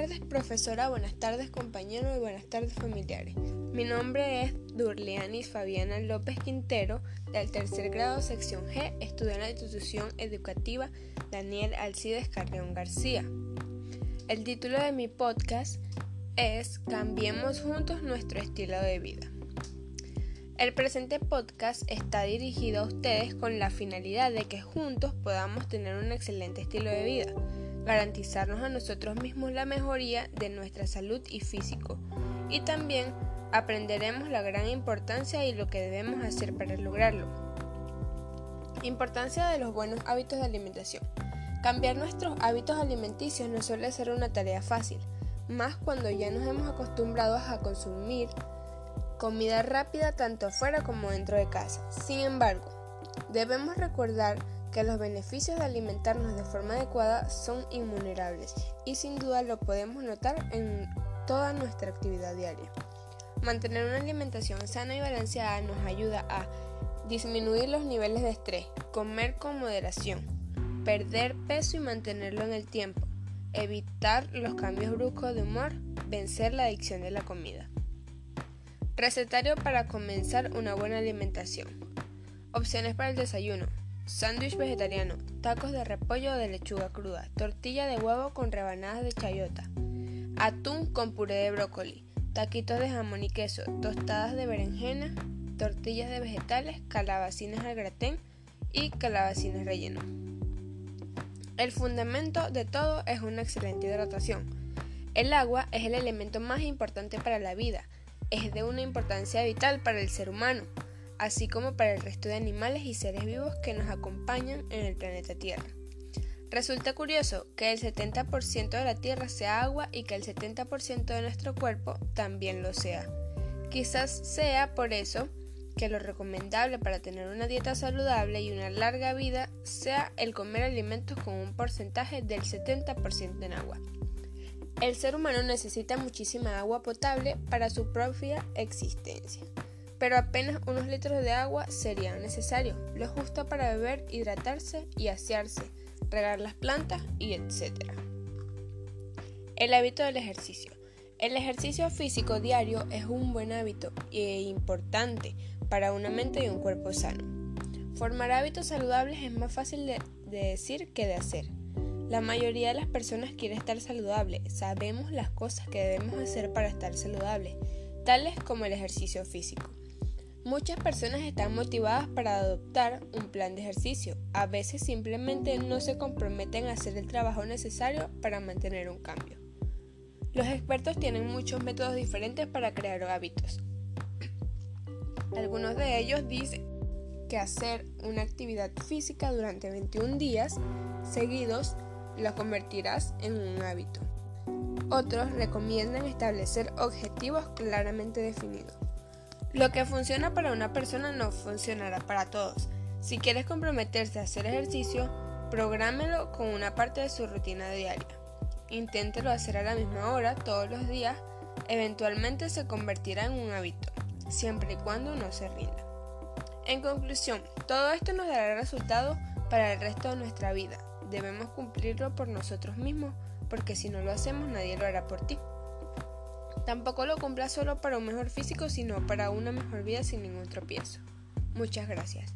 tardes profesora, buenas tardes compañeros y buenas tardes familiares. Mi nombre es Durlianis Fabiana López Quintero, del tercer grado sección G, estudio en la institución educativa Daniel Alcides Carreón García. El título de mi podcast es Cambiemos juntos nuestro estilo de vida. El presente podcast está dirigido a ustedes con la finalidad de que juntos podamos tener un excelente estilo de vida garantizarnos a nosotros mismos la mejoría de nuestra salud y físico. Y también aprenderemos la gran importancia y lo que debemos hacer para lograrlo. Importancia de los buenos hábitos de alimentación. Cambiar nuestros hábitos alimenticios no suele ser una tarea fácil, más cuando ya nos hemos acostumbrado a consumir comida rápida tanto afuera como dentro de casa. Sin embargo, debemos recordar que los beneficios de alimentarnos de forma adecuada son inmunerables y sin duda lo podemos notar en toda nuestra actividad diaria. Mantener una alimentación sana y balanceada nos ayuda a disminuir los niveles de estrés, comer con moderación, perder peso y mantenerlo en el tiempo, evitar los cambios bruscos de humor, vencer la adicción de la comida. Recetario para comenzar una buena alimentación. Opciones para el desayuno. Sándwich vegetariano, tacos de repollo o de lechuga cruda, tortilla de huevo con rebanadas de chayota, atún con puré de brócoli, taquitos de jamón y queso, tostadas de berenjena, tortillas de vegetales, calabacines al gratén y calabacines rellenos. El fundamento de todo es una excelente hidratación. El agua es el elemento más importante para la vida, es de una importancia vital para el ser humano así como para el resto de animales y seres vivos que nos acompañan en el planeta Tierra. Resulta curioso que el 70% de la Tierra sea agua y que el 70% de nuestro cuerpo también lo sea. Quizás sea por eso que lo recomendable para tener una dieta saludable y una larga vida sea el comer alimentos con un porcentaje del 70% en agua. El ser humano necesita muchísima agua potable para su propia existencia pero apenas unos litros de agua serían necesarios, lo justo para beber, hidratarse y asearse, regar las plantas y etc. El hábito del ejercicio. El ejercicio físico diario es un buen hábito e importante para una mente y un cuerpo sano. Formar hábitos saludables es más fácil de, de decir que de hacer. La mayoría de las personas quiere estar saludable, sabemos las cosas que debemos hacer para estar saludables, tales como el ejercicio físico. Muchas personas están motivadas para adoptar un plan de ejercicio. A veces simplemente no se comprometen a hacer el trabajo necesario para mantener un cambio. Los expertos tienen muchos métodos diferentes para crear hábitos. Algunos de ellos dicen que hacer una actividad física durante 21 días seguidos lo convertirás en un hábito. Otros recomiendan establecer objetivos claramente definidos. Lo que funciona para una persona no funcionará para todos. Si quieres comprometerse a hacer ejercicio, prográmelo con una parte de su rutina diaria. Inténtelo hacer a la misma hora todos los días, eventualmente se convertirá en un hábito, siempre y cuando no se rinda. En conclusión, todo esto nos dará resultados para el resto de nuestra vida. Debemos cumplirlo por nosotros mismos, porque si no lo hacemos nadie lo hará por ti. Tampoco lo cumpla solo para un mejor físico, sino para una mejor vida sin ningún tropiezo. Muchas gracias.